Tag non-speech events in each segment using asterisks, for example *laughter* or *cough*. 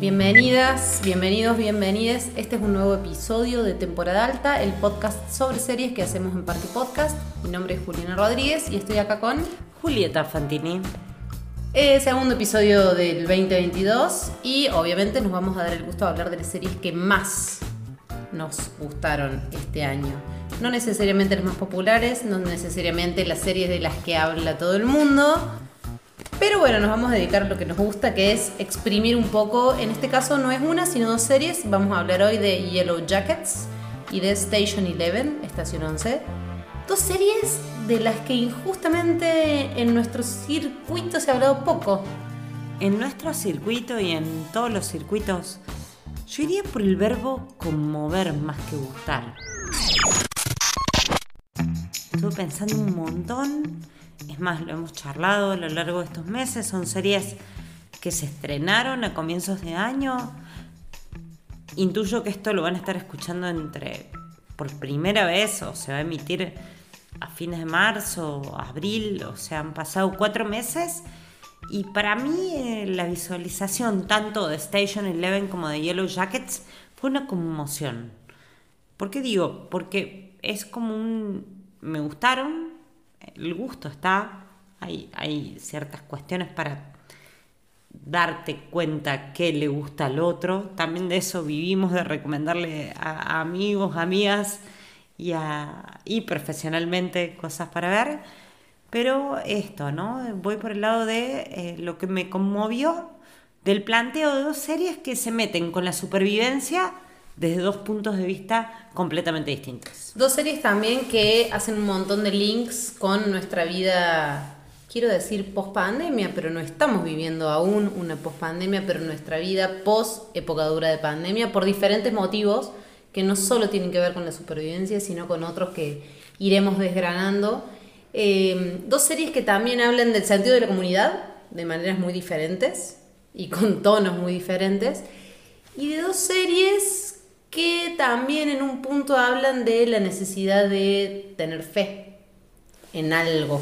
Bienvenidas, bienvenidos, bienvenides. Este es un nuevo episodio de Temporada Alta, el podcast sobre series que hacemos en Parque Podcast. Mi nombre es Juliana Rodríguez y estoy acá con Julieta Fantini. Eh, segundo episodio del 2022 y obviamente nos vamos a dar el gusto de hablar de las series que más nos gustaron este año. No necesariamente las más populares, no necesariamente las series de las que habla todo el mundo, pero bueno, nos vamos a dedicar a lo que nos gusta, que es exprimir un poco. En este caso no es una, sino dos series. Vamos a hablar hoy de Yellow Jackets y de Station 11, Estación 11. Dos series de las que injustamente en nuestro circuito se ha hablado poco. En nuestro circuito y en todos los circuitos, yo iría por el verbo conmover más que gustar. Estuve pensando un montón es más, lo hemos charlado a lo largo de estos meses. Son series que se estrenaron a comienzos de año. Intuyo que esto lo van a estar escuchando entre por primera vez o se va a emitir a fines de marzo, abril, o sea, han pasado cuatro meses. Y para mí eh, la visualización tanto de Station Eleven como de Yellow Jackets fue una conmoción. ¿Por qué digo? Porque es como un... Me gustaron, el gusto está, hay, hay ciertas cuestiones para darte cuenta qué le gusta al otro. También de eso vivimos, de recomendarle a, amigos, amigas y, y profesionalmente cosas para ver. Pero esto, ¿no? Voy por el lado de eh, lo que me conmovió del planteo de dos series que se meten con la supervivencia desde dos puntos de vista completamente distintos. Dos series también que hacen un montón de links con nuestra vida, quiero decir post pandemia, pero no estamos viviendo aún una post pandemia, pero nuestra vida post época dura de pandemia por diferentes motivos que no solo tienen que ver con la supervivencia, sino con otros que iremos desgranando. Eh, dos series que también hablan del sentido de la comunidad de maneras muy diferentes y con tonos muy diferentes. Y de dos series que también en un punto hablan de la necesidad de tener fe en algo,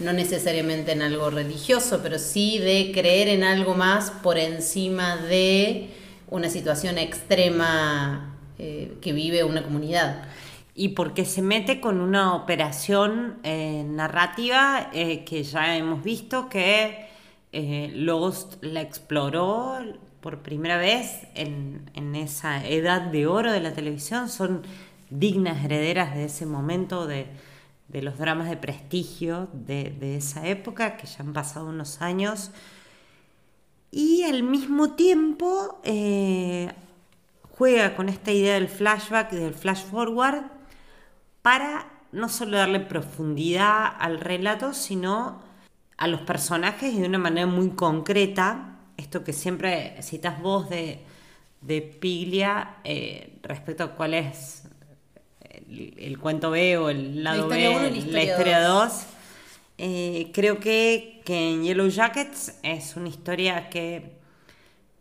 no necesariamente en algo religioso, pero sí de creer en algo más por encima de una situación extrema eh, que vive una comunidad. Y porque se mete con una operación eh, narrativa eh, que ya hemos visto que Lost la exploró, por primera vez en, esa edad de oro de la televisión, son dignas herederas de ese momento de, los dramas de prestigio de, esa época, que ya han pasado unos años, y al mismo tiempo eh, juega con esta idea del flashback y del flash forward para no solo darle profundidad al relato, sino a los personajes de una manera muy concreta esto que siempre citas vos de, Piglia eh, respecto a cuál es el, cuento B o el lado B, la historia 2. Eh, creo que, en Yellow Jackets es una historia que,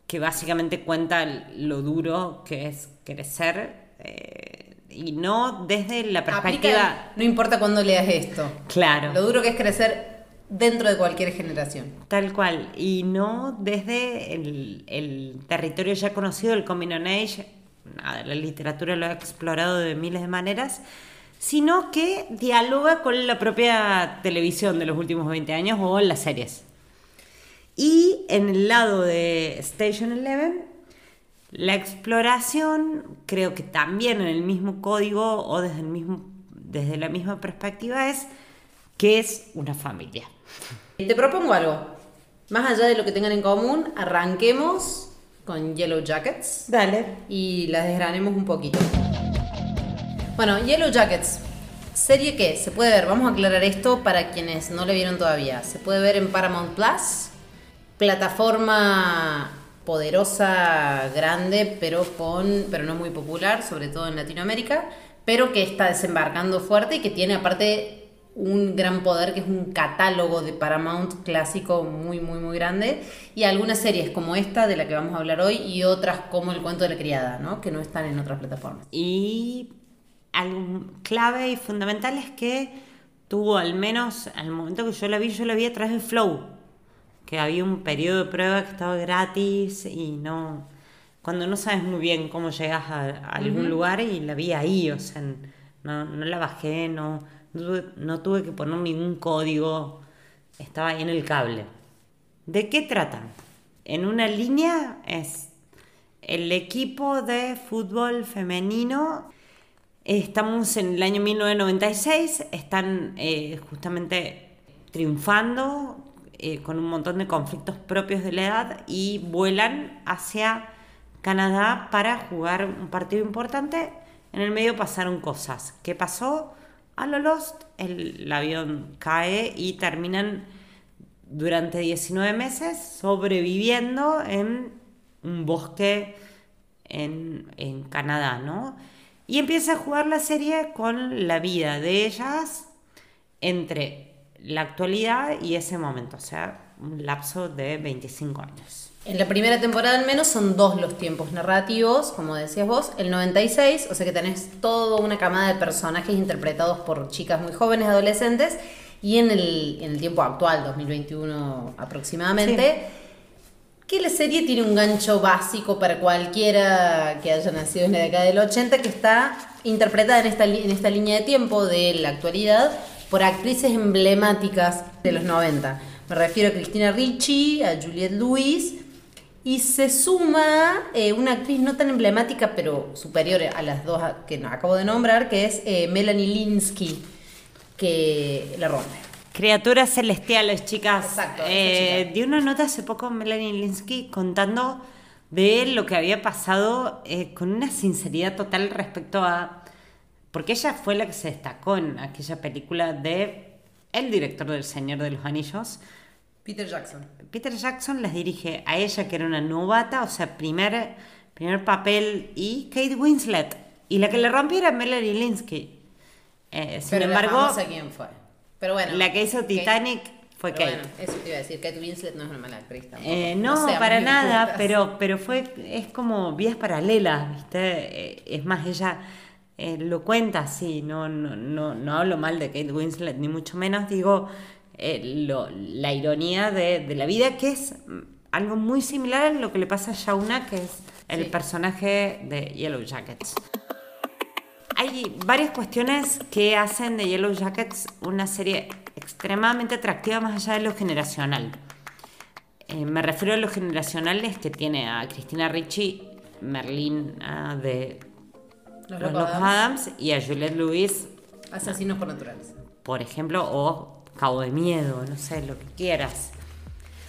que básicamente cuenta lo duro que es crecer eh, y no desde la perspectiva... no importa cuándo leas esto. Claro. Lo duro que es crecer dentro de cualquier generación. Tal cual, y no desde el, territorio ya conocido, el Coming on Age, la literatura lo ha explorado de miles de maneras, sino que dialoga con la propia televisión de los últimos 20 años o en las series. Y en el lado de Station Eleven, la exploración, creo que también en el mismo código o desde, el mismo, desde la misma perspectiva, es que es una familia. Te propongo algo. Más allá de lo que tengan en común, arranquemos con Yellow Jackets. Dale. Y las desgranemos un poquito. Bueno, Yellow Jackets. Serie que se puede ver, vamos a aclarar esto para quienes no le vieron todavía. Se puede ver en Paramount Plus, plataforma poderosa, grande, pero con pero no muy popular, sobre todo en Latinoamérica, pero que está desembarcando fuerte y que tiene aparte un gran poder que es un catálogo de Paramount clásico muy, muy, muy grande. Y algunas series como esta, de la que vamos a hablar hoy, y otras como El cuento de la criada, ¿no? que no están en otras plataformas. Y algo clave y fundamental es que tuvo al menos, al momento que yo la vi, yo la vi a través de Flow, que había un periodo de prueba que estaba gratis y no. Cuando no sabes muy bien cómo llegas a, a algún lugar y la vi ahí, o sea, no, no la bajé, no, no, tuve, que poner ningún código, estaba ahí en el cable. ¿De qué tratan? En una línea es el equipo de fútbol femenino. Estamos en el año 1996, están eh, justamente triunfando eh, con un montón de conflictos propios de la edad y vuelan hacia Canadá para jugar un partido importante. En el medio pasaron cosas. ¿Qué pasó? A lo Lost, el, avión cae y terminan durante 19 meses sobreviviendo en un bosque en, en, Canadá, ¿no? Y empieza a jugar la serie con la vida de ellas entre la actualidad y ese momento, o sea, un lapso de 25 años. En la primera temporada al menos son dos los tiempos narrativos, como decías vos, el 96, o sea que tenés toda una camada de personajes interpretados por chicas muy jóvenes, adolescentes, y en el, en el tiempo actual, 2021 aproximadamente, sí. que la serie tiene un gancho básico para cualquiera que haya nacido en la década del 80, que está interpretada en esta, en esta línea de tiempo de la actualidad por actrices emblemáticas de los 90. Me refiero a Cristina Ricci, a Juliette Lewis, y se suma eh, una actriz no tan emblemática, pero superior a las dos que acabo de nombrar, que es eh, Melanie Linsky que la rompe. Criaturas celestiales, chicas. Exacto. Eh, chica. Di una nota hace poco Melanie Linsky contando de lo que había pasado eh, con una sinceridad total respecto a. Porque ella fue la que se destacó en aquella película de el director del Señor de los Anillos. Peter Jackson. Peter Jackson les dirige a ella, que era una novata, o sea, primer, primer papel, y Kate Winslet. Y la que le rompió era Melanie Linsky. Eh, sin Pero embargo, no sé quién fue. Pero bueno. la que hizo Titanic fue Kate. Bueno, eso te iba a decir, Kate Winslet no es una mala actriz tampoco. Eh, no, no para nada, pero, pero fue, es como vías paralelas, ¿viste? Eh, es más, ella eh, lo cuenta así, no, no, no, no hablo mal de Kate Winslet, ni mucho menos, digo lo, la ironía de, de, la vida, que es algo muy similar a lo que le pasa a Shauna, que es el sí. personaje de Yellow Jackets hay varias cuestiones que hacen de Yellow Jackets una serie extremadamente atractiva más allá de lo generacional. Eh, me refiero a lo generacional es que tiene a Cristina Ricci, Merlín uh, de Los, Los Locos Adams. Adams y a Juliette Lewis. Asesinos por naturales. Por ejemplo, o Cabo de Miedo, no sé, lo que quieras.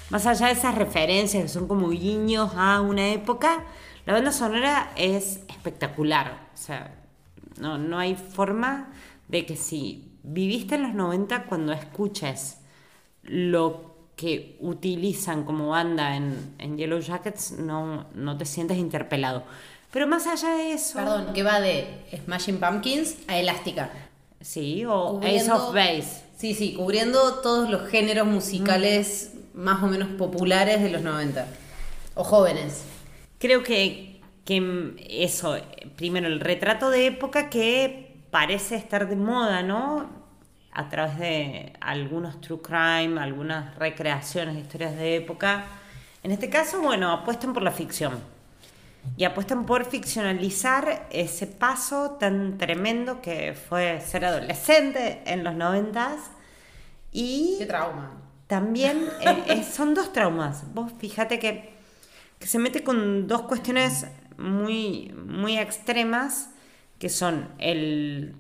Más allá de esas referencias que son como guiños a una época, la banda sonora es espectacular. O sea, no, no hay forma de que si viviste en los 90 cuando escuches lo que utilizan como banda en, en Yellow Jackets, no, no te sientes interpelado. Pero más allá de eso... Perdón, que va de Smashing Pumpkins a Elástica. Sí, o Ace of Base. Sí, sí, cubriendo todos los géneros musicales más o menos populares de los 90. O jóvenes. Creo que que eso, primero el retrato de época que parece estar de moda, ¿no? A través de algunos true crime, algunas recreaciones de historias de época. En este caso, bueno, apuestan por la ficción. Y apuestan por ficcionalizar ese paso tan tremendo que fue ser adolescente en los noventas. Y ¡Qué trauma! También *laughs* eh, son dos traumas. Vos fíjate que, que se mete con dos cuestiones muy, muy extremas, que son el,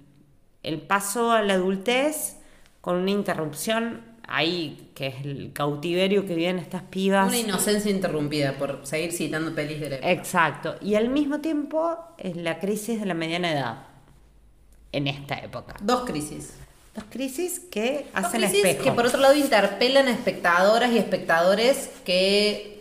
el paso a la adultez con una interrupción ahí, que es el cautiverio que viven estas pibas. Una inocencia interrumpida, por seguir citando pelis de la época. Exacto. Y al mismo tiempo es la crisis de la mediana edad en esta época. Dos crisis. Dos crisis que Dos hacen crisis espejo. que por otro lado interpelan a espectadoras y espectadores que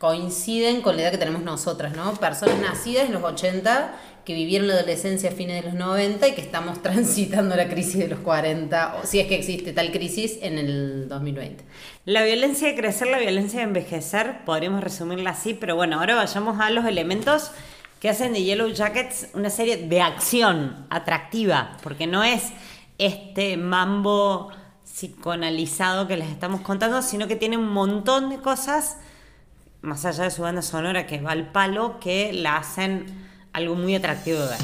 coinciden con la edad que tenemos nosotras, ¿no? Personas nacidas en los 80 que vivieron la adolescencia a fines de los 90 y que estamos *laughs* transitando la crisis de los 40, o si es que existe tal crisis en el 2020. La violencia de crecer, la violencia de envejecer, podríamos resumirla así, pero bueno, ahora vayamos a los elementos que hacen de Yellow Jackets una serie de acción atractiva, porque no es este mambo psicoanalizado que les estamos contando, sino que tiene un montón de cosas, más allá de su banda sonora que va al palo, que la hacen algo muy atractivo de ver.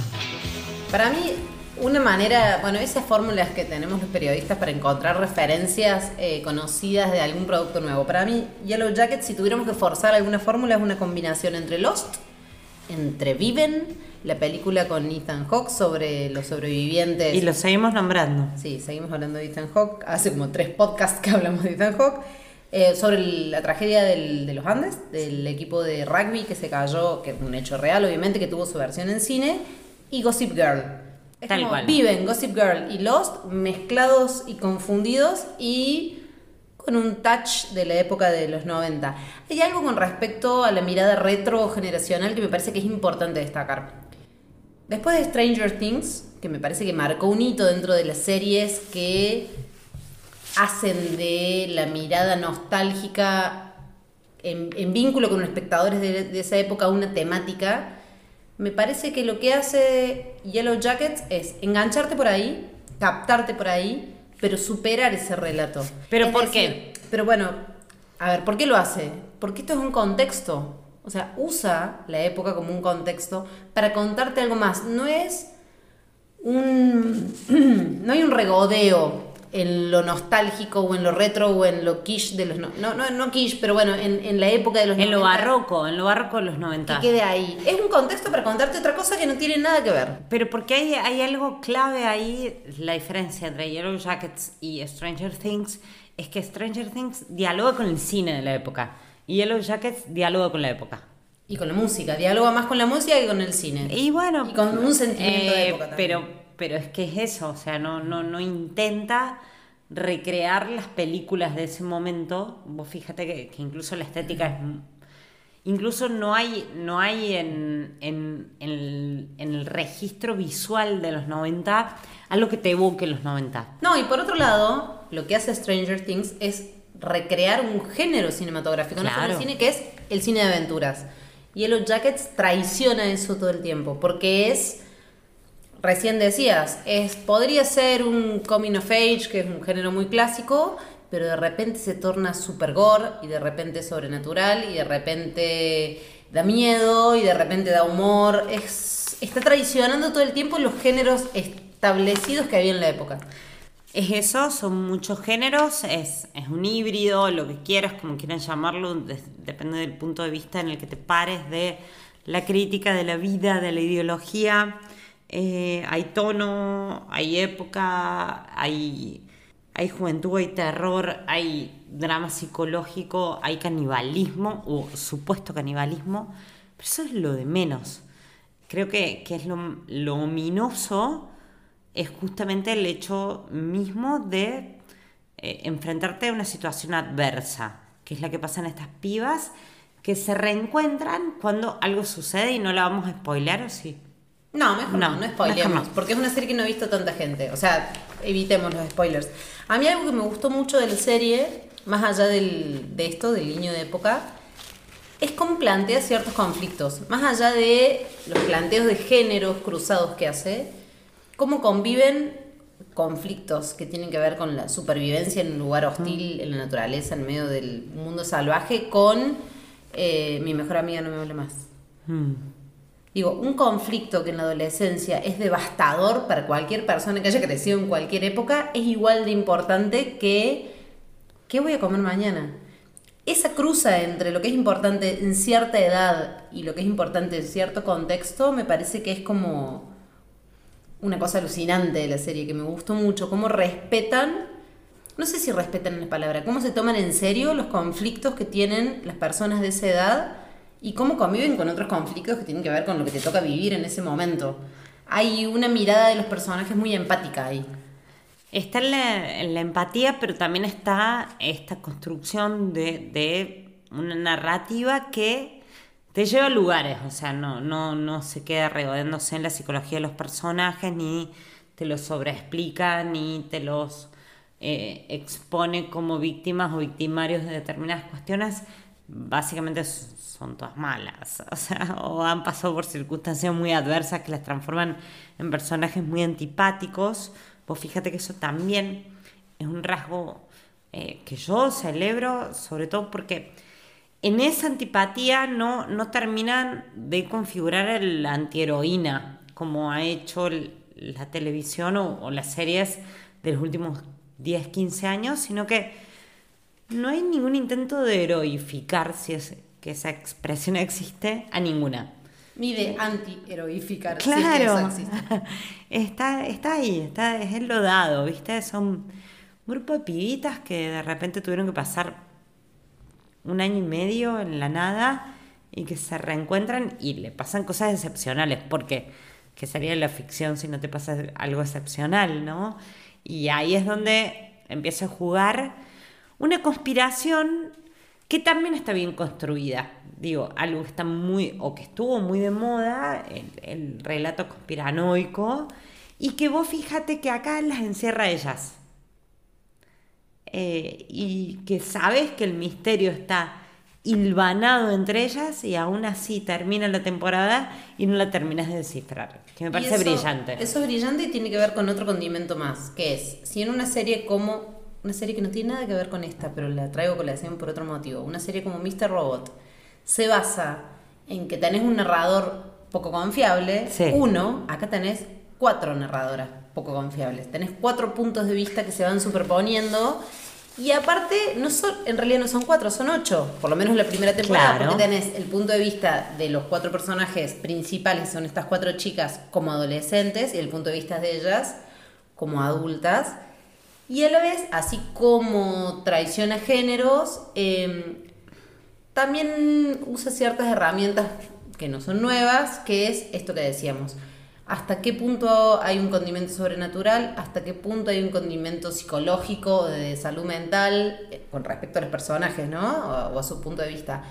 Para mí, una manera, bueno, esas fórmulas que tenemos los periodistas para encontrar referencias eh, conocidas de algún producto nuevo. Para mí, Yellow Jacket, si tuviéramos que forzar alguna fórmula, es una combinación entre Lost, entre Viven, la película con Ethan Hawke sobre los sobrevivientes. Y lo seguimos nombrando. Sí, seguimos hablando de Ethan Hawke. Hace como tres podcasts que hablamos de Ethan Hawke. Eh, sobre la tragedia del- de los Andes, del equipo de rugby que se cayó, que es un hecho real, obviamente, que tuvo su versión en cine, y Gossip Girl. Es Tal como cual. Viven, Gossip Girl y Lost mezclados y confundidos y con un touch de la época de los 90. Hay algo con respecto a la mirada retro generacional que me parece que es importante destacar. Después de Stranger Things, que me parece que marcó un hito dentro de las series que hacen de la mirada nostálgica en, en vínculo con los espectadores de, de esa época una temática, me parece que lo que hace Yellow Jackets es engancharte por ahí, captarte por ahí, pero superar ese relato. ¿Pero Es por decir, Pero bueno, a ver, ¿por qué lo hace? Porque esto es un contexto. O sea, usa la época como un contexto para contarte algo más. No es un. *clears throat* no hay un regodeo en lo nostálgico o en lo retro o en lo quiche de los. No, no, no, no quiche, pero bueno, en, en la época de los. En lo 90, barroco, en lo barroco de los 90. Que quede ahí. Es un contexto para contarte otra cosa que no tiene nada que ver. Pero porque hay, hay algo clave ahí, la diferencia entre Yellow Jackets y Stranger Things, es que Stranger Things dialoga con el cine de la época y Yellow Jackets dialoga con la época. Y con la música. Dialoga más con la música que con el cine. Y bueno, Y con un sentimiento de eh, época también. pero, pero es que es eso, o sea, no, no, no intenta recrear las películas de ese momento. Vos fíjate que, que incluso la estética es... Incluso no hay, no hay en, en- en el, en el registro visual de los 90 algo que te evoque los 90. No, y por otro lado, lo que hace Stranger Things es recrear un género cinematográfico, no solo Claro. el cine, que es el cine de aventuras. Yellow Jackets traiciona eso todo el tiempo, porque es, recién decías, es, podría ser un coming of age, que es un género muy clásico, pero de repente se torna super gore, y de repente sobrenatural, y de repente da miedo, y de repente da humor. Es, está traicionando todo el tiempo los géneros establecidos que había en la época. Es eso, son muchos géneros, es, es un híbrido, lo que quieras, como quieran llamarlo, depende del punto de vista en el que te pares de la crítica de la vida, de la ideología. Eh, hay tono, hay época, hay, hay juventud, hay terror, hay drama psicológico, hay canibalismo o supuesto canibalismo, pero eso es lo de menos. Creo que, que es lo, lo ominoso es justamente el hecho mismo de eh, enfrentarte a una situación adversa, que es la que pasa en estas pibas, que se reencuentran cuando algo sucede y no la vamos a spoilear o sí. No, mejor no, No, no, mejor no. porque es una serie que no ha visto tanta gente. O sea, evitemos los spoilers. A mí algo que me gustó mucho de la serie, más allá del- de esto, del niño de época, es cómo plantea ciertos conflictos. Más allá de los planteos de géneros cruzados que hace, cómo conviven conflictos que tienen que ver con la supervivencia en un lugar hostil, en la naturaleza, en medio del mundo salvaje, con eh, mi mejor amiga no me hable más. Mm. Digo, un conflicto que en la adolescencia es devastador para cualquier persona que haya crecido en cualquier época es igual de importante que ¿qué voy a comer mañana? Esa cruza entre lo que es importante en cierta edad y lo que es importante en cierto contexto me parece que es como una cosa alucinante de la serie que me gustó mucho, cómo respetan, no sé si respetan la palabra, cómo se toman en serio los conflictos que tienen las personas de esa edad y cómo conviven con otros conflictos que tienen que ver con lo que te toca vivir en ese momento. Hay una mirada de los personajes muy empática ahí. Está en la, empatía, pero también está esta construcción de, una narrativa que te lleva a lugares, o sea, no se queda regodeándose en la psicología de los personajes, ni te los sobreexplica, ni te los eh, expone como víctimas o victimarios de determinadas cuestiones. Básicamente son todas malas, *laughs* o sea, o han pasado por circunstancias muy adversas que las transforman en personajes muy antipáticos. Vos fíjate que eso también es un rasgo eh, que yo celebro, sobre todo porque en esa antipatía no, no terminan de configurar la antiheroína, como ha hecho la televisión o, las series de los últimos 10, 15 años, sino que no hay ningún intento de heroificar, si es que esa expresión existe, a ninguna. Ni de anti-heroificar. Claro. *laughs* está, está ahí, está, es el lodado, ¿viste? Son un grupo de pibitas que de repente tuvieron que pasar un año y medio en la nada y que se reencuentran y le pasan cosas excepcionales, porque que sería la ficción si no te pasa algo excepcional, ¿no? Y ahí es donde empieza a jugar una conspiración que también está bien construida. Digo, algo que está muy, o que estuvo muy de moda, el, relato conspiranoico, y que vos fíjate que acá las encierra ellas. Eh, y que sabes que el misterio está hilvanado entre ellas y aún así termina la temporada y no la terminas de descifrar, que me parece brillante. Eso es brillante y tiene que ver con otro condimento más, que es, si en una serie como una serie que no tiene nada que ver con esta, pero la traigo con la colación por otro motivo. Una serie como Mr. Robot se basa en que tenés un narrador poco confiable. Uno, acá tenés cuatro narradoras poco confiables. Tenés cuatro puntos de vista que se van superponiendo. Y aparte, no son, en realidad no son cuatro, son ocho. Por lo menos la primera temporada, porque tenés el punto de vista de los cuatro personajes principales, son estas cuatro chicas como adolescentes, y el punto de vista de ellas como adultas. Y a la vez, así como traiciona géneros, em, también usa ciertas herramientas que no son nuevas, que es esto que decíamos. ¿Hasta qué punto hay un condimento sobrenatural? ¿Hasta qué punto hay un condimento psicológico de salud mental eh, con respecto a los personajes, ¿no? O, a su punto de vista.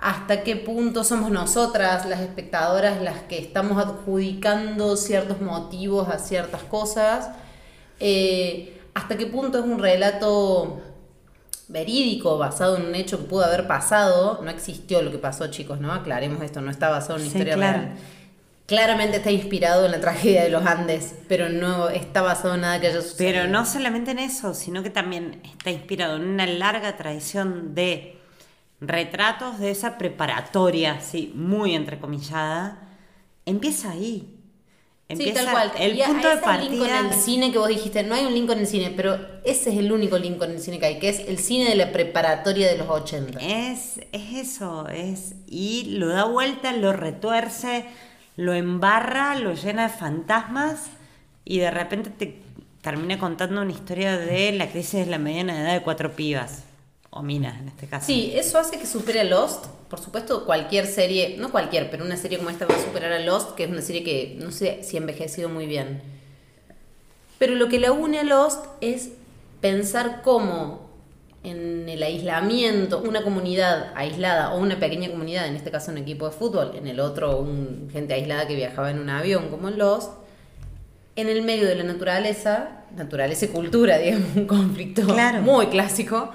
¿Hasta qué punto somos nosotras, las espectadoras, las que estamos adjudicando ciertos motivos a ciertas cosas? Eh, hasta qué punto es un relato verídico, basado en un hecho que pudo haber pasado. No existió lo que pasó, chicos, ¿no? Aclaremos esto, no está basado en una historia real. Claramente está inspirado en la tragedia de los Andes, pero no está basado en nada que haya sucedido. Pero no solamente en eso, sino que también está inspirado en una larga tradición de retratos de esa preparatoria, sí, muy entrecomillada. Empieza ahí sí, tal cual. El punto de partida. en el cine que vos dijiste, no hay un Lincoln en el cine, pero ese es el único Lincoln en el cine que hay, que es el cine de la preparatoria de los 80. Es, es eso, es. Y lo da vuelta, lo retuerce, lo embarra, lo llena de fantasmas y de repente te termina contando una historia de la crisis de la mediana edad de cuatro pibas o minas en este caso. Sí, eso hace que supere a Lost. Por supuesto, cualquier serie, no cualquier, pero una serie como esta va a superar a Lost, que es una serie que no sé si ha envejecido muy bien. Pero lo que la une a Lost es pensar cómo en el aislamiento, una comunidad aislada o una pequeña comunidad, en este caso un equipo de fútbol, en el otro un, gente aislada que viajaba en un avión como en Lost, en el medio de la naturaleza, naturaleza y cultura, *laughs* digamos, un conflicto muy clásico,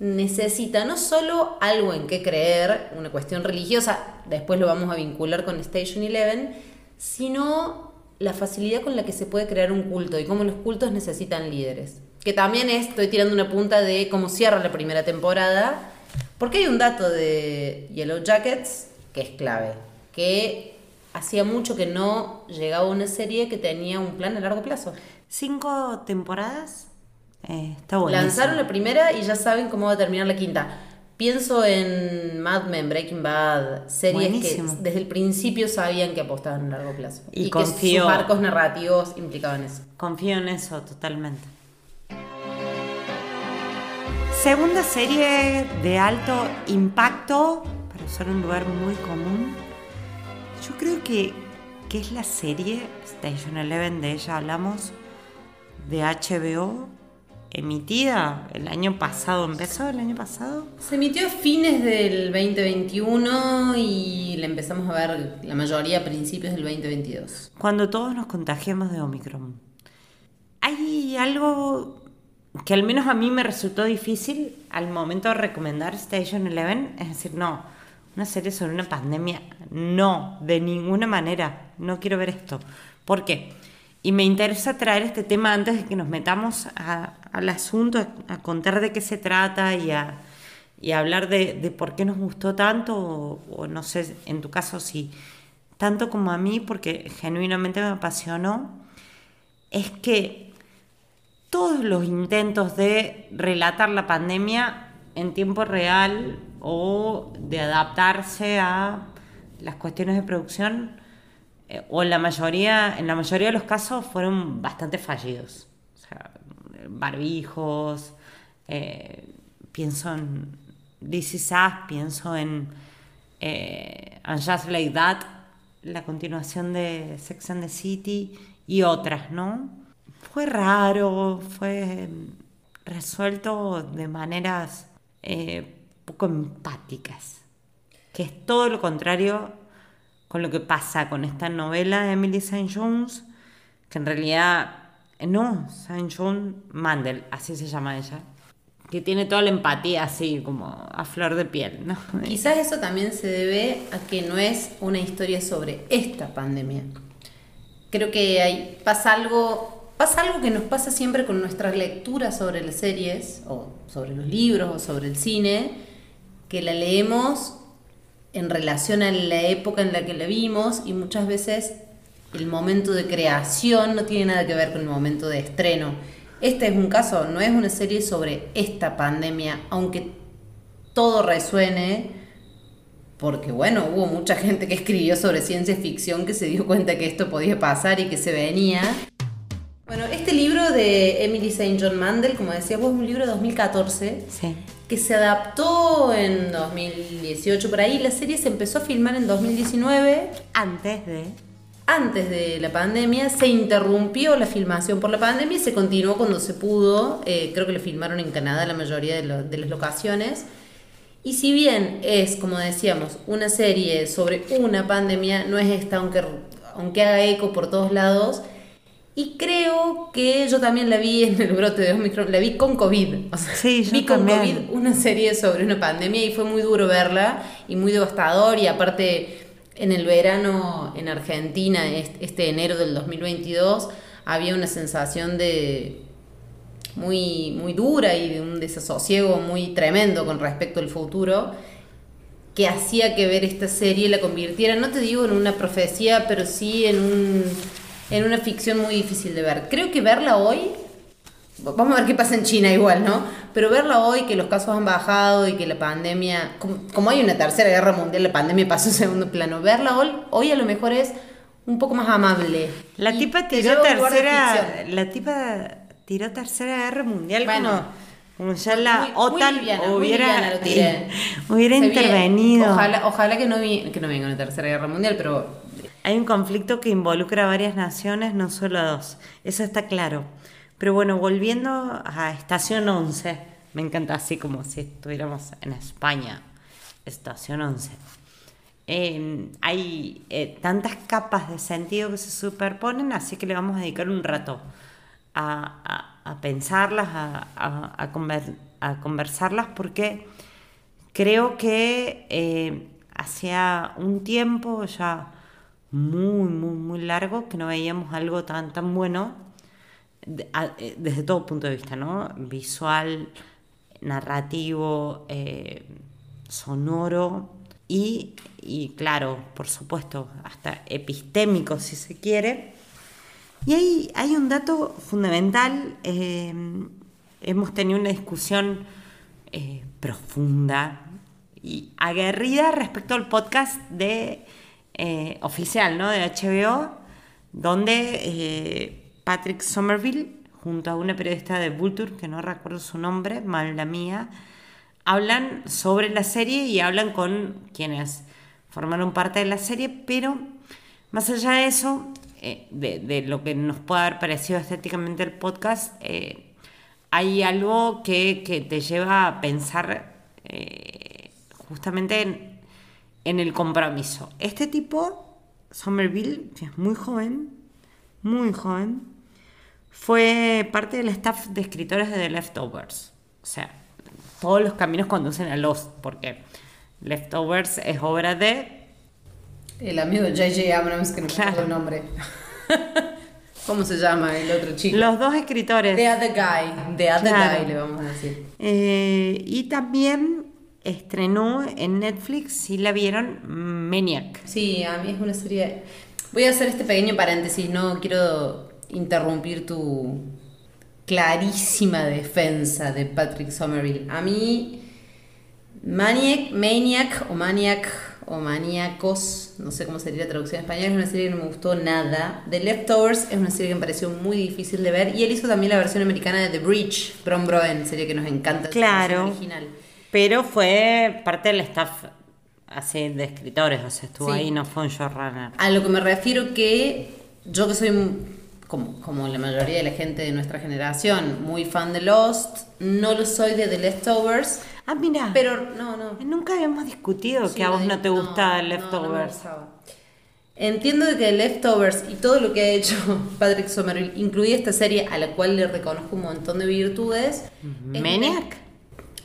necesita no solo algo en qué creer, una cuestión religiosa, después lo vamos a vincular con Station Eleven, sino la facilidad con la que se puede crear un culto y cómo los cultos necesitan líderes. Que también estoy tirando una punta de cómo cierra la primera temporada, porque hay un dato de Yellow Jackets que es clave, que hacía mucho que no llegaba una serie que tenía un plan a largo plazo. ¿Cinco temporadas? Eh, Lanzaron la primera y ya saben cómo va a terminar la quinta. Pienso en Mad Men, Breaking Bad, series que desde el principio sabían que apostaban a largo plazo. Y, que sus arcos narrativos implicaban eso. Confío en eso totalmente. Segunda serie de alto impacto, para ser un lugar muy común. Yo creo que, que es la serie, Station Eleven, de ella hablamos, de HBO, emitida el año pasado. ¿Empezó el año pasado? Se emitió a fines del 2021 y la empezamos a ver la mayoría a principios del 2022. Cuando todos nos contagiamos de Omicron. Hay algo que al menos a mí me resultó difícil al momento de recomendar Station Eleven, es decir, no, una serie sobre una pandemia, no, de ninguna manera, no quiero ver esto. ¿Por qué? Y me interesa traer este tema antes de que nos metamos a, al asunto, a, contar de qué se trata y a, hablar de, por qué nos gustó tanto, o, no sé, en tu caso sí, tanto como a mí, porque genuinamente me apasionó, es que todos los intentos de relatar la pandemia en tiempo real o de adaptarse a las cuestiones de producción, eh, o en la mayoría, en la mayoría de los casos fueron bastante fallidos. O sea, barbijos, eh, pienso en This Is pienso en eh, And Just Like That, la continuación de Sex and the City y otras, ¿no? Fue raro, fue resuelto de maneras eh, poco empáticas, que es todo lo contrario con lo que pasa con esta novela de Emily St. Jones, que en realidad no, St. John Mandel, así se llama ella, que tiene toda la empatía así como a flor de piel, ¿no? *laughs* Quizás eso también se debe a que no es una historia sobre esta pandemia. Creo que pasa algo, pasa algo que nos pasa siempre con nuestras lecturas sobre las series o sobre los libros o sobre el cine, que la leemos en relación a la época en la que la vimos y muchas veces el momento de creación no tiene nada que ver con el momento de estreno. Este es un caso, no es una serie sobre esta pandemia, aunque todo resuene, porque bueno, hubo mucha gente que escribió sobre ciencia ficción que se dio cuenta que esto podía pasar y que se venía. Bueno, este libro de Emily St. John Mandel, como decía es un libro de 2014, que se adaptó en 2018 por ahí. La serie se empezó a filmar en 2019. Antes de antes de la pandemia, se interrumpió la filmación por la pandemia y se continuó cuando se pudo. Eh, creo que lo filmaron en Canadá la mayoría de, las locaciones. Y si bien es, como decíamos, una serie sobre una pandemia, no es esta, aunque, aunque haga eco por todos lados. Y creo que yo también la vi en el brote de Omicron, la vi con COVID. sí, vi con COVID una serie sobre una pandemia y fue muy duro verla y muy devastador y aparte en el verano en Argentina, este enero del 2022, había una sensación de muy, muy dura y de un desasosiego muy tremendo con respecto al futuro que hacía que ver esta serie la convirtiera, no te digo en una profecía, pero sí en, un, en una ficción muy difícil de ver. Creo que verla hoy Vamos a ver qué pasa en China igual, ¿no? Pero verla hoy, que los casos han bajado y que la pandemia, como, hay una tercera guerra mundial, la pandemia pasó a segundo plano. Verla hoy, hoy a lo mejor es un poco más amable. La tipa tiró tercera, la tipa tiró tercera guerra mundial bueno, como, ya la OTAN hubiera, *laughs* hubiera intervenido. Ojalá, ojalá que no, que no venga una tercera guerra mundial, pero... Hay un conflicto que involucra a varias naciones, no solo a dos. Eso está claro. Pero bueno, volviendo a Estación 11, me encanta así como si estuviéramos en España, Estación 11. hay eh, tantas capas de sentido que se superponen, así que le vamos a dedicar un rato a, pensarlas, a, conversarlas, porque creo que eh, hacía un tiempo ya muy, muy, muy largo que no veíamos algo tan, tan bueno desde todo punto de vista, ¿no? Visual, narrativo, eh, sonoro y, claro, por supuesto, hasta epistémico si se quiere. Y hay, hay un dato fundamental, eh, hemos tenido una discusión profunda y aguerrida respecto al podcast de oficial, ¿no? De HBO, donde Patrick Somerville, junto a una periodista de Vulture, que no recuerdo su nombre, mal la mía, hablan sobre la serie y hablan con quienes formaron parte de la serie, pero más allá de eso, eh, de, lo que nos puede haber parecido estéticamente el podcast, eh, hay algo que, te lleva a pensar eh, justamente en, en el compromiso. Este tipo, Somerville, que es muy joven, muy joven, fue parte del staff de escritores de The Leftovers. O sea, todos los caminos conducen a Lost, porque Leftovers es obra de... El amigo J.J. Abrams, que no me acuerdo el nombre. *laughs* ¿Cómo se llama el otro chico? Los dos escritores. The Other Guy. The Other Claro. Guy le vamos a decir. Eh, y también estrenó en Netflix, si la vieron, Maniac. Sí, a mí es una serie. Voy a hacer este pequeño paréntesis, no quiero interrumpir tu clarísima defensa de Patrick Somerville. A mí, Maniac, Maniac o Maniac o Maníacos, no sé cómo sería la traducción en español, es una serie que no me gustó nada. The Leftovers es una serie que me pareció muy difícil de ver y él hizo también la versión americana de The Bridge, Bron Broen, serie que nos encanta. Claro. original. Pero fue parte del staff así de escritores, o sea, estuvo Sí. ahí, no fue un showrunner. A lo que me refiero que yo que soy, como, como la mayoría de la gente de nuestra generación, muy fan de Lost, no lo soy de The Leftovers, Ah, mira. pero no, no. Nunca habíamos discutido Sí, que a vos no te gusta no, no me Leftovers. gustaba. Entiendo de que The Leftovers y todo lo que ha hecho *laughs* Patrick Somerville, incluida esta serie a la cual le reconozco un montón de virtudes. es ¿Maniac?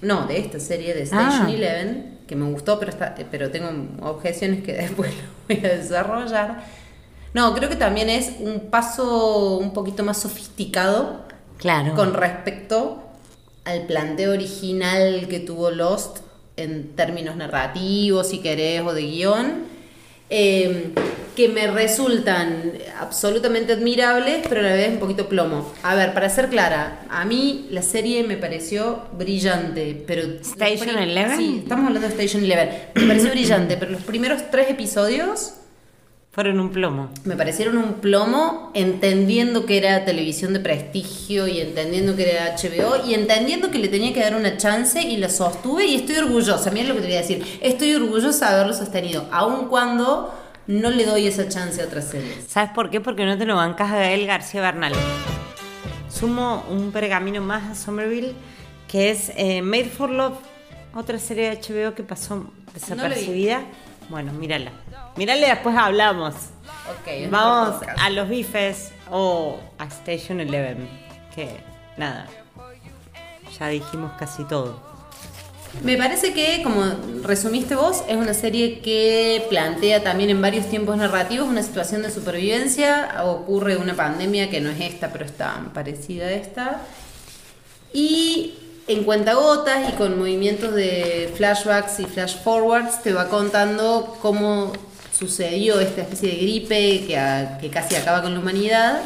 No, de esta serie de Station Ah. Eleven, que me gustó, pero, está, pero tengo objeciones que *laughs* después lo voy a desarrollar. No, creo que también es un paso un poquito más sofisticado Claro. con respecto al planteo original que tuvo Lost en términos narrativos, si querés, o de guion, eh, que me resultan absolutamente admirables, pero a la vez un poquito plomo. A ver, para ser clara, a mí la serie me pareció brillante, pero... ¿Station Eleven? Sí, estamos hablando de Station Eleven. Me pareció *clears throat* brillante, pero los primeros tres episodios Fueron un plomo. me parecieron un plomo, entendiendo que era televisión de prestigio y entendiendo que era HBO y entendiendo que le tenía que dar una chance y la sostuve y estoy orgullosa. Mira lo que te voy a decir. Estoy orgullosa de haberlo sostenido, aun cuando no le doy esa chance a otras series. ¿Sabes por qué? Porque no te lo bancas a Gael García Bernal. Sumo un pergamino más a Somerville, que es eh, Made for Love, otra serie de HBO que pasó desapercibida. Bueno, mírala. Mírala y después hablamos. Ok, es Vamos a los bifes o a Station Eleven, que nada, ya dijimos casi todo. Me parece que, como resumiste vos, es una serie que plantea también en varios tiempos narrativos una situación de supervivencia. Ocurre una pandemia que no es esta, pero está parecida a esta. Y en cuentagotas y con movimientos de flashbacks y flash forwards te va contando cómo sucedió esta especie de gripe que, a- que casi acaba con la humanidad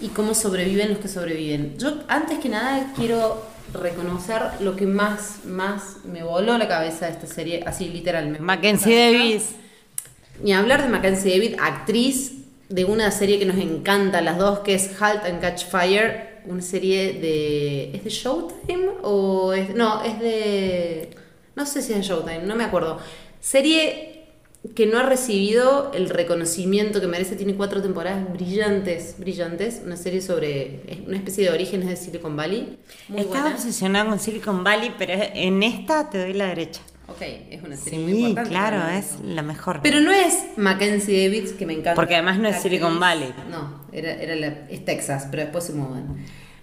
y cómo sobreviven los que sobreviven. Yo antes que nada quiero reconocer lo que más, más me voló la cabeza de esta serie, así literalmente. Mackenzie Davis. Ni hablar de Mackenzie David, actriz de una serie que nos encanta a las dos, que es Halt and Catch Fire, una serie de... ¿Es de Showtime? O es, no, es de... No sé si es de Showtime, no me acuerdo. Serie que no ha recibido el reconocimiento que merece, tiene cuatro temporadas brillantes, brillantes, una serie sobre una especie de orígenes de Silicon Valley. Muy Estaba obsesionada con Silicon Valley, pero en esta te doy la derecha. Ok, es una serie muy Sí, importante. claro, es la mejor. Pero no es Mackenzie Davis, que me encanta. Porque además no es La Silicon actriz- Valley. No, era, era la- es Texas, pero después se mueven.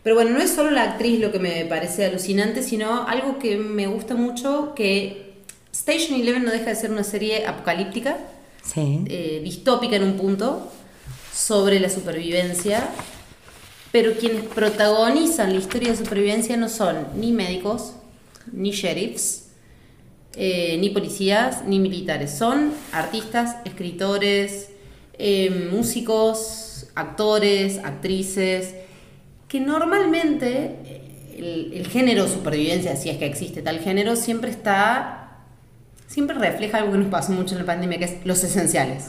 Pero bueno, no es solo la actriz lo que me parece alucinante, sino algo que me gusta mucho, que Station Eleven no deja de ser una serie apocalíptica, Sí. eh, distópica en un punto, sobre la supervivencia, pero quienes protagonizan la historia de supervivencia no son ni médicos, ni sheriffs, eh, ni policías, ni militares. Son artistas, escritores, eh, músicos, actores, actrices, que normalmente eh, el, el género supervivencia, si es que existe tal género, siempre está, siempre refleja algo que nos pasó mucho en la pandemia, que es los esenciales.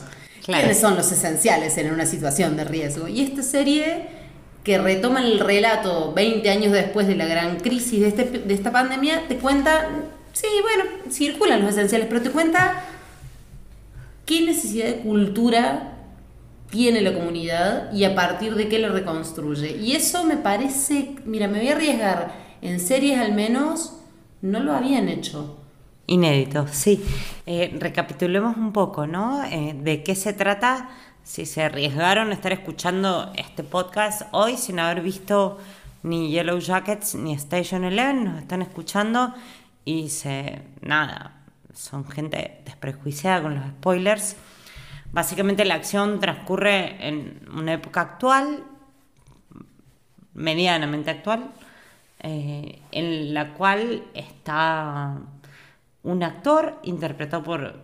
Claro. ¿Quiénes son los esenciales en una situación de riesgo? Y esta serie que retoma el relato 20 años después de la gran crisis de, este, de esta pandemia, te cuenta, sí, bueno, circulan los esenciales, pero te cuenta qué necesidad de cultura tiene la comunidad y a partir de qué la reconstruye. Y eso me parece, mira, me voy a arriesgar, en series al menos no lo habían hecho. Inédito, sí. Eh, recapitulemos un poco, ¿no? Eh, ¿De qué se trata? Si se arriesgaron a estar escuchando este podcast hoy sin haber visto ni Yellow Jackets ni Station Eleven, nos están escuchando y se. Nada, son gente desprejuiciada con los spoilers. Básicamente la acción transcurre en una época actual, medianamente actual, eh, en la cual está un actor interpretado por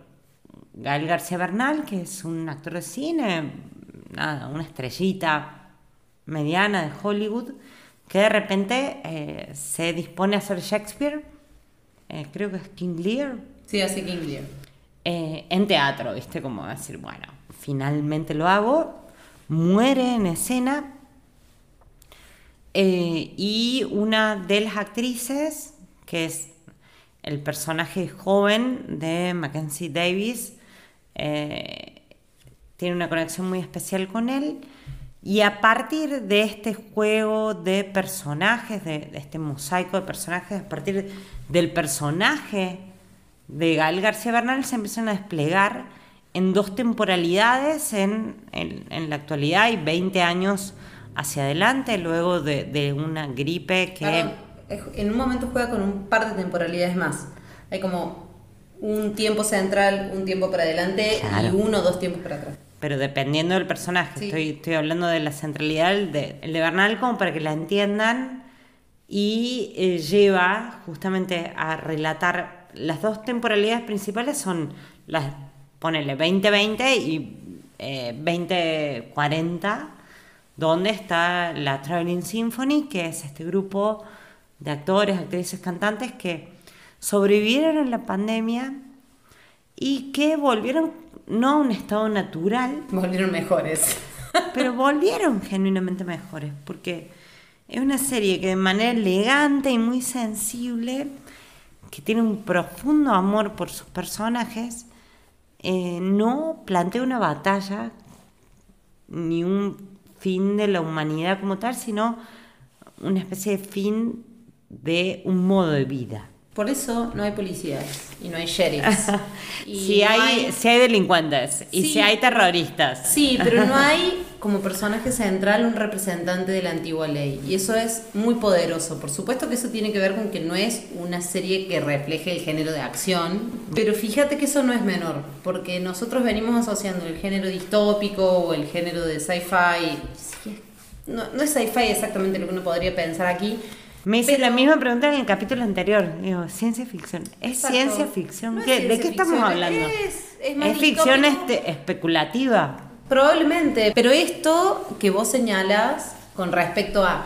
Gael García Bernal, que es un actor de cine, nada, una estrellita mediana de Hollywood, que de repente eh, se dispone a hacer Shakespeare, eh, creo que es King Lear. Sí, hace King Lear. en teatro, ¿viste? Como decir, bueno, finalmente lo hago, muere en escena eh, y una de las actrices, que es el personaje joven de Mackenzie Davis, eh, tiene una conexión muy especial con él. Y a partir de este juego de personajes, de, este mosaico de personajes, a partir del personaje de Gael García Bernal, se empiezan a desplegar en dos temporalidades en, en la actualidad y 20 años hacia adelante luego de, una gripe que... en un momento juega con un par de temporalidades más. Hay como un tiempo central, un tiempo para adelante y uno o dos tiempos para atrás. Pero dependiendo del personaje, estoy, estoy hablando de la centralidad de, el de Bernal como para que la entiendan y eh, lleva justamente a relatar las dos temporalidades principales son las, ponele 2020 y eh, 2040 donde está la Traveling Symphony, que es este grupo de actores, actrices, cantantes que sobrevivieron en la pandemia y que volvieron no a un estado natural. Volvieron mejores. pero volvieron genuinamente mejores, porque es una serie que de manera elegante y muy sensible, que tiene un profundo amor por sus personajes, eh, no plantea una batalla ni un fin de la humanidad como tal, sino una especie de fin de un modo de vida. Por eso no hay policías y no hay sheriffs. *laughs* si, hay, si hay delincuentes y si hay terroristas. Sí, pero no *laughs* hay como personaje central un representante de la antigua ley. Y eso es muy poderoso. Por supuesto que eso tiene que ver con que no es una serie que refleje el género de acción. Pero fíjate que eso no es menor. Porque nosotros venimos asociando el género distópico o el género de sci-fi. No, no es sci-fi exactamente lo que uno podría pensar aquí me hice la misma pregunta en el capítulo anterior. Digo, ciencia ficción. ¿Es ciencia ficción? ¿De qué estamos hablando? Es, ficción este, especulativa. Probablemente, pero esto que vos señalas con respecto a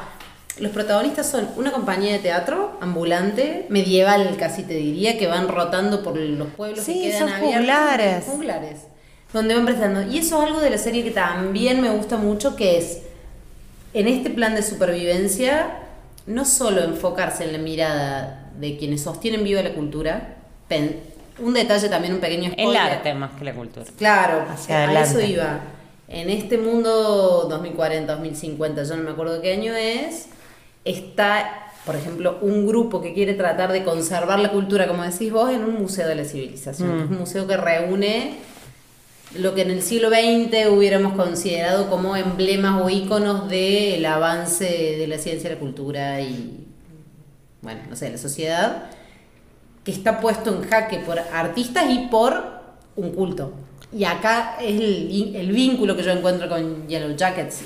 los protagonistas son una compañía de teatro ambulante, medieval casi te diría, que van rotando por los pueblos sí, que quedan son Juglares. juglares. Donde van presentando. Y eso es algo de la serie que también me gusta mucho, que es en este plan de supervivencia no solo enfocarse en la mirada de quienes sostienen viva la cultura, un detalle también, un pequeño spoiler. El arte más que la cultura. Claro, a eso iba. En este mundo 2040, 2050, yo no me acuerdo qué año es, está, por ejemplo, un grupo que quiere tratar de conservar la cultura, como decís vos, en un museo de la civilización. Mm. Un museo que reúne lo que en el siglo XX hubiéramos considerado como emblemas o íconos del avance de la ciencia, la cultura y, bueno, no sé, la sociedad, que está puesto en jaque por artistas y por un culto. Y acá es el, vínculo que yo encuentro con Yellow Jackets.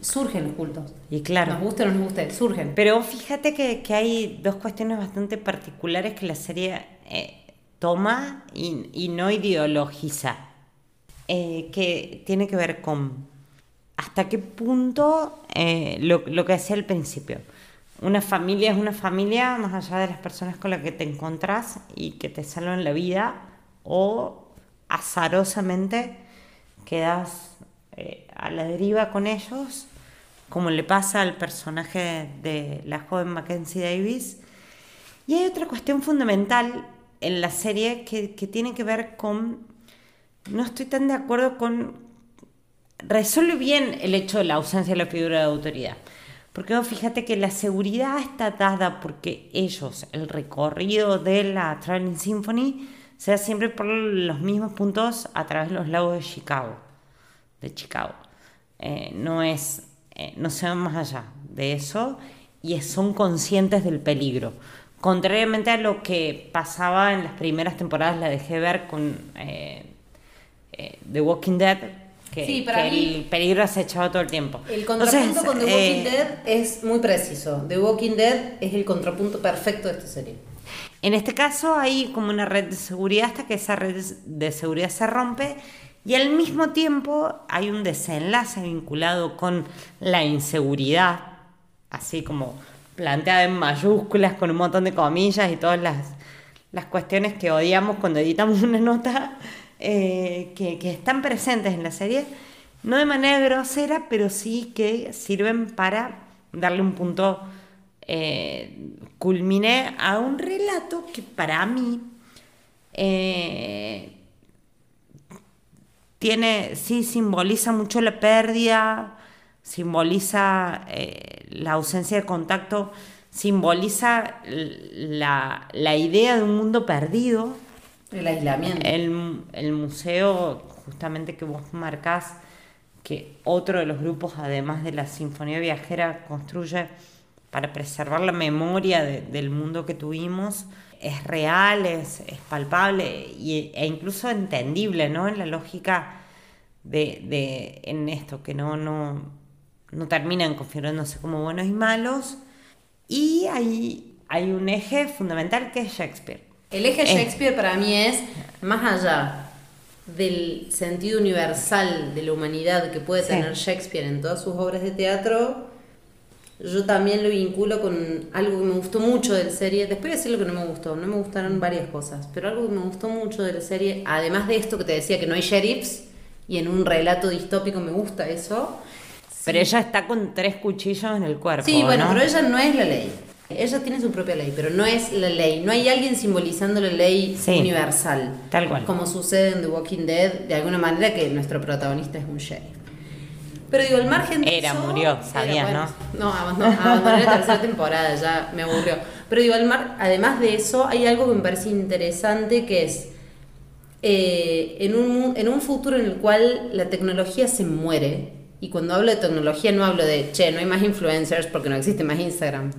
surgen los cultos. Y claro. Nos guste o no nos guste, surgen. Pero fíjate que, hay dos cuestiones bastante particulares que la serie eh, toma y, y no ideologiza. Eh, que tiene que ver con hasta qué punto eh, lo, que decía al principio. Una familia es una familia más allá de las personas con las que te encontrás y que te salvan la vida o azarosamente quedas eh, a la deriva con ellos, como le pasa al personaje de la joven Mackenzie Davis. Y hay otra cuestión fundamental en la serie que, que tiene que ver con no estoy tan de acuerdo con... Resuelve bien el hecho de la ausencia de la figura de autoridad. Porque fíjate que la seguridad está dada porque ellos, el recorrido de la Traveling Symphony, sea siempre por los mismos puntos a través de los lagos de Chicago. De Chicago. Eh, no es, eh, no se van más allá de eso y son conscientes del peligro. Contrariamente a lo que pasaba en las primeras temporadas, la dejé ver con eh, eh, The Walking Dead, que, Sí, para que mí- el peligro acechado todo el tiempo. El contrapunto Entonces, con The Walking eh, Dead es muy preciso. The Walking Dead es el contrapunto perfecto de esta serie. En este caso hay como una red de seguridad hasta que esa red de seguridad se rompe y al mismo tiempo hay un desenlace vinculado con la inseguridad, así como planteada en mayúsculas con un montón de comillas y todas las, las cuestiones que odiamos cuando editamos *laughs* una nota eh, que, están presentes en la serie, no de manera grosera, pero sí que sirven para darle un punto eh, culminé a un relato que para mí eh, tiene, sí, simboliza mucho la pérdida, simboliza eh, la ausencia de contacto, simboliza la, la idea de un mundo perdido. El aislamiento. El, el museo, justamente que vos marcás, que otro de los grupos, además de la Sinfonía Viajera, construye para preservar la memoria de- del mundo que tuvimos, es real, es, es palpable y- e incluso entendible, ¿no? En la lógica de, de- en esto, que no, no, no terminan configurándose como buenos y malos. Y hay, hay un eje fundamental que es Shakespeare. El eje Eh. Shakespeare para mí es, más allá del sentido universal de la humanidad que puede Sí. tener Shakespeare en todas sus obras de teatro, yo también lo vinculo con algo que me gustó mucho de la serie. Después voy a decir lo que no me gustó. No me gustaron varias cosas, pero algo que me gustó mucho de la serie, además de esto que te decía que no hay sheriffs, y en un relato distópico me gusta eso. Pero ella está con tres cuchillos en el cuerpo. Sí, bueno, ¿no? pero ella no es la ley. Ella tiene su propia ley, pero no es la ley. No hay alguien simbolizando la ley Sí, universal. tal cual. Como sucede en The Walking Dead, de alguna manera que nuestro protagonista es un sheriff. Pero digo, al margen de Era, eso- murió, sabías, bueno, No, abandonó, abandoné la tercera temporada, ya me aburrió. Pero digo, al mar, además de eso, hay algo que me parece interesante que es eh, en, un, en un futuro en el cual la tecnología se muere, y cuando hablo de tecnología no hablo de, che, no hay más influencers porque no existe más Instagram.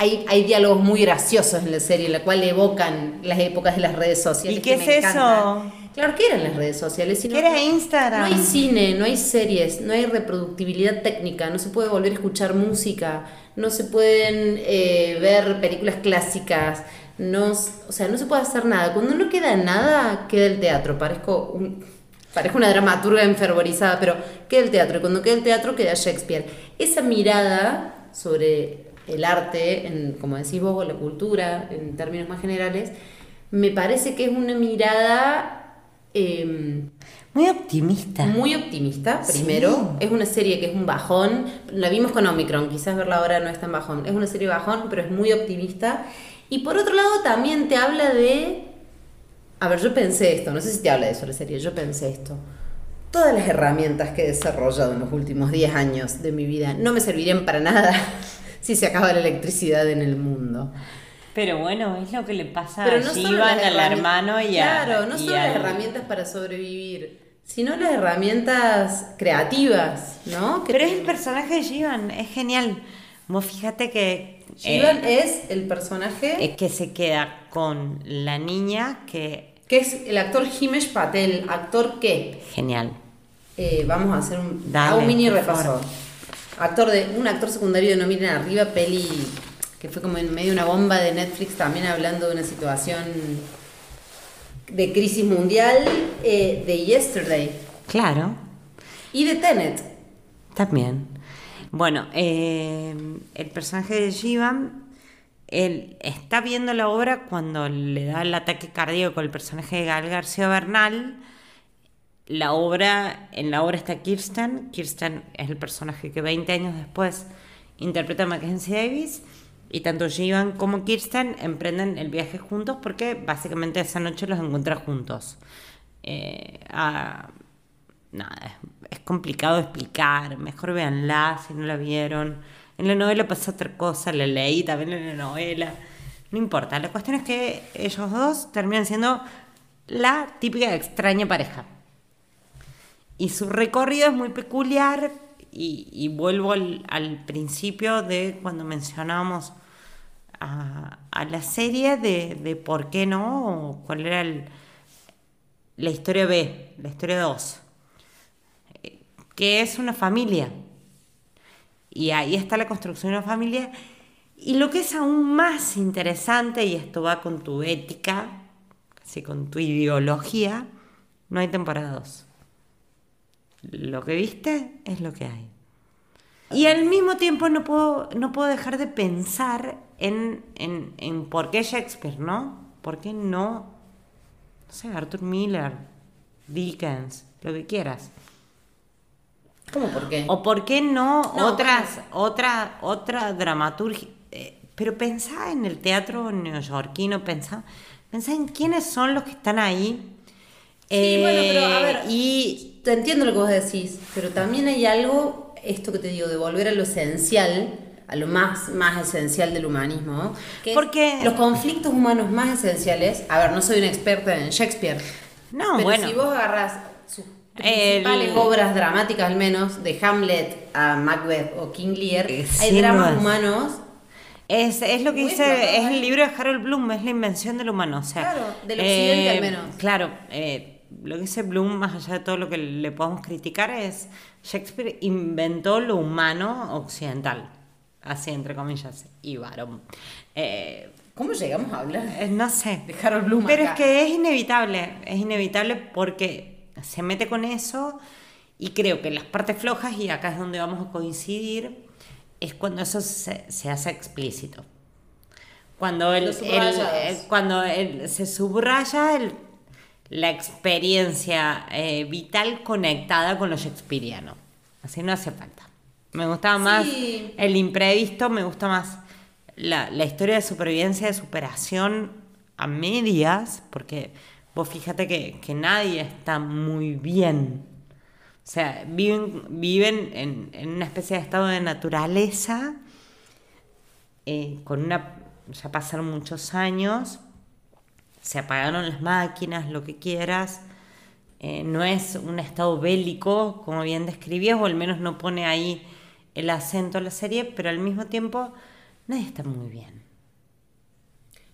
Hay, hay diálogos muy graciosos en la serie, en la cual evocan las épocas de las redes sociales. ¿Y qué que es me eso? encantan. Claro, ¿qué eran las redes sociales? Si ¿Qué era Instagram? No hay cine, no hay series, no hay reproductibilidad técnica, no se puede volver a escuchar música, no se pueden eh, ver películas clásicas, no, o sea, no se puede hacer nada. Cuando no queda nada, queda el teatro. Parezco, un, parezco una dramaturga enfervorizada, pero queda el teatro. Y cuando queda el teatro, queda Shakespeare. Esa mirada sobre el arte, en, como decís vos, o la cultura, en términos más generales, me parece que es una mirada... em, Muy optimista. muy optimista, Sí. primero. Es una serie que es un bajón. La vimos con Omicron, quizás verla ahora no es tan bajón. Es una serie bajón, pero es muy optimista. Y por otro lado, también te habla de. A ver, yo pensé esto, no sé si te habla de eso la serie, yo pensé esto. Todas las herramientas que he desarrollado en los últimos 10 años de mi vida no me servirían para nada si se acaba la electricidad en el mundo. Pero bueno, es lo que le pasa Pero a no Shivan, las al hermano y a. Claro, no solo las herramientas para sobrevivir, sino las herramientas creativas, ¿no? Que Pero es el personaje de Shivan, es genial. Vos fíjate que. Shivan eh, es el personaje eh, que se queda con la niña que. que es el actor Himesh Patel, actor que Genial. eh, vamos a hacer un, Dale, un mini repaso. favor. Actor de un actor secundario de No miren arriba, peli que fue como en medio de una bomba de Netflix también hablando de una situación de crisis mundial eh, de Yesterday Claro, y de Tenet. también. Bueno, eh, el personaje de Shivan, él está viendo la obra cuando le da el ataque cardíaco al personaje de Gal García Bernal. La obra, en la obra está Kirsten. Kirsten es el personaje que 20 años después interpreta a Mackenzie Davis. Y tanto Shivan como Kirsten emprenden el viaje juntos porque básicamente esa noche los encuentra juntos. Eh, nada, es, complicado explicar. Mejor véanla si no la vieron. En la novela pasa otra cosa, la leí también en la novela. No importa, la cuestión es que ellos dos terminan siendo la típica extraña pareja. Y su recorrido es muy peculiar y, vuelvo al, principio de cuando mencionábamos a, a la serie de, de por qué no, o cuál era el, la historia B, la historia 2, eh, que es una familia. Y ahí está la construcción de una familia. Y lo que es aún más interesante, y esto va con tu ética, casi con tu ideología, no hay temporada 2. Lo que viste es lo que hay. Y al mismo tiempo no puedo, no puedo dejar de pensar en, en, en por qué Shakespeare, ¿no? ¿Por qué no, no sé, Arthur Miller, Dickens, lo que quieras? ¿Cómo por qué? O por qué no, No, otras, otra, otra dramaturgia. Eh, pero pensá en el teatro neoyorquino, pensá, pensá en quiénes son los que están ahí. Sí, bueno, pero a Eh, ver, Y Te entiendo lo que vos decís, pero también hay algo, esto que te digo, de volver a lo esencial, a lo más, más esencial del humanismo, que Porque- los conflictos humanos más esenciales, a ver, no soy una experta en Shakespeare, No, pero bueno. si vos agarrás sus El- principales obras dramáticas al menos, de Hamlet a Macbeth o King Lear, Eh, hay dramas humanos Es, es lo que dice, es el libro de Harold Bloom, es la invención del humano. O sea, Claro, del occidente eh, al menos. Claro, eh, lo que dice Bloom, más allá de todo lo que le podemos criticar, es Shakespeare inventó lo humano occidental, así entre comillas, y varón. Eh, ¿Cómo llegamos a hablar eh, no sé. de Harold Bloom Pero acá? es que es inevitable, es inevitable porque se mete con eso y creo que las partes flojas, y acá es donde vamos a coincidir, es cuando eso se, se hace explícito. Cuando, Los el- subrayados. eh, cuando se subraya el- la experiencia eh, vital conectada con lo shakespeariano. Así no hace falta. Me gustaba más Sí. el imprevisto, me gusta más la, la historia de supervivencia, de superación a medias, porque vos fíjate que, que nadie está muy bien. O sea, viven, viven en, en una especie de estado de naturaleza, eh, con una, ya pasaron muchos años, se apagaron las máquinas, lo que quieras. Eh, no es un estado bélico, como bien describías, o al menos no pone ahí el acento a la serie, pero al mismo tiempo nadie está muy bien.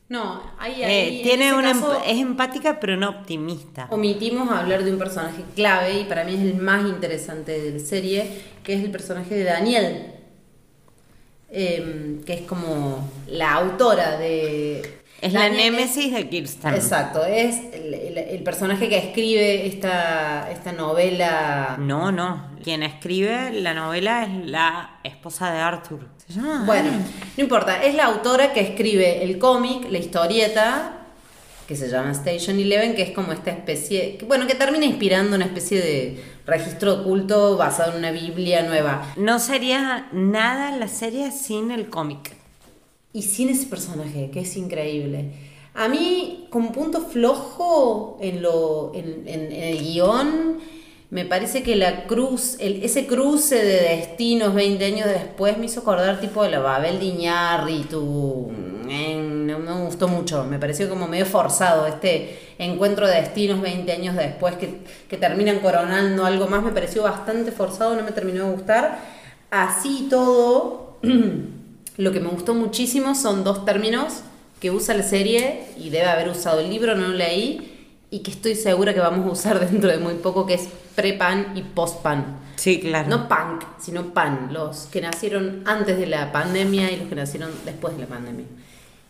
No, ahí, Eh, ahí en tiene ese una caso- es empática, pero no optimista. Omitimos hablar de un personaje clave y para mí es el más interesante de la serie, que es el personaje de Daniel, Em, que es como la autora de... Es la Daniel némesis de Kirsten. Exacto, es el, el- el personaje que escribe esta, esta novela... No, no. Quien escribe la novela es la esposa de Arthur. Se llama Bueno, no importa, es la autora que escribe el cómic, la historieta, que se llama Station Eleven, que es como esta especie, que, bueno, que termina inspirando una especie de registro oculto basado en una Biblia nueva. No sería nada la serie sin el cómic. Y sin ese personaje, que es increíble. A mí, como punto flojo en, lo, en, en- en el guion, me parece que la cruz, el, ese cruce de destinos 20 años después me hizo acordar tipo de la Babel de Iñárritu. Eh, No me gustó mucho, me pareció como medio forzado este encuentro de destinos 20 años después que, que terminan coronando algo más, me pareció bastante forzado, no me terminó de gustar. Así todo, *clears throat* lo que me gustó muchísimo son dos términos que usa la serie y debe haber usado el libro, no lo leí, y que estoy segura que vamos a usar *laughs* dentro de muy poco, que es pre-pan y post-pan. Sí, claro. No punk, sino pan, los que nacieron antes de la pandemia y los que nacieron después de la pandemia.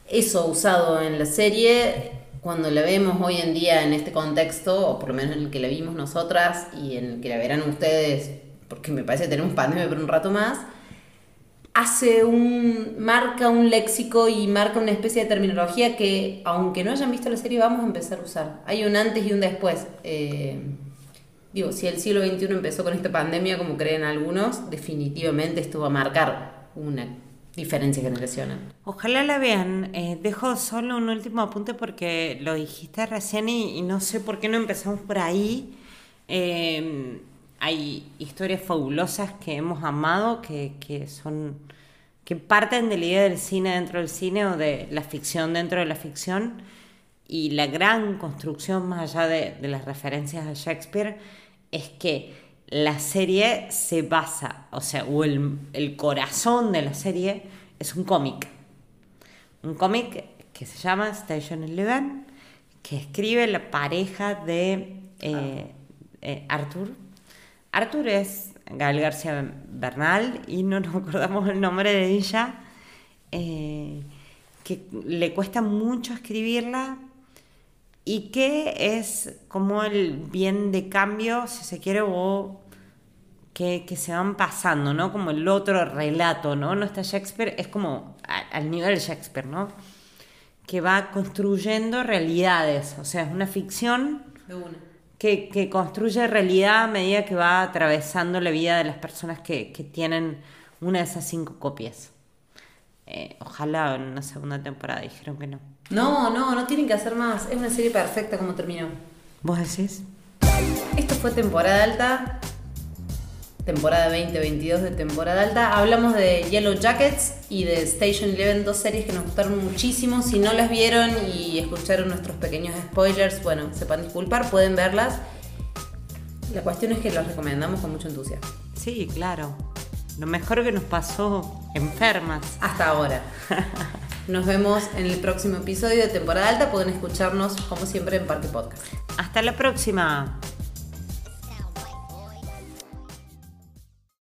Eso usado en la serie, cuando la vemos hoy en día en este contexto, o por lo menos en el que la vimos nosotras y en el que la verán ustedes, porque me parece que tenemos pandemia por un rato más, hace un. marca un léxico y marca una especie de terminología que, aunque no hayan visto la serie, vamos a empezar a usar. Hay un antes y un después. Eh, digo, si el siglo XXI empezó con esta pandemia, como creen algunos, definitivamente esto va a marcar una diferencia generacional. Ojalá la vean. Eh, dejo solo un último apunte porque lo dijiste recién y, y no sé por qué no empezamos por ahí. Eh, hay historias fabulosas que hemos amado, que, que son que parten de la idea del cine dentro del cine o de la ficción dentro de la ficción y la gran construcción más allá de, de las referencias a Shakespeare es que la serie se basa, o sea, o el, el corazón de la serie es un cómic. Un cómic que se llama Station Eleven, que escribe la pareja de eh, eh, Arthur. Arthur es Gael García Bernal y no nos *laughs* acordamos el nombre de ella, eh, que le cuesta mucho escribirla y que es como el bien de cambio, si se quiere, o que, que se van pasando, ¿no? Como el otro relato, ¿no? No está Shakespeare, es como al nivel de Shakespeare, ¿no? Que va construyendo realidades, o sea, es una ficción. Que, que construye realidad a medida que va atravesando la vida de las personas que, que tienen una de esas cinco copias. Eh, ojalá en una segunda temporada, dijeron que no. No, no, no tienen que hacer más. Es una serie perfecta como terminó. ¿Vos decís? Esto fue temporada alta. Temporada 2022 de temporada alta. Hablamos de Yellow Jackets y de Station Eleven, dos series que nos gustaron muchísimo. Si no las vieron y escucharon nuestros pequeños spoilers, bueno, sepan disculpar, pueden verlas. La cuestión es que las recomendamos con mucho entusiasmo. Sí, claro. Lo mejor que nos pasó enfermas. Hasta ahora. *laughs* Nos vemos en el próximo episodio de temporada alta. Pueden escucharnos como siempre en Parque Podcast. Hasta la próxima.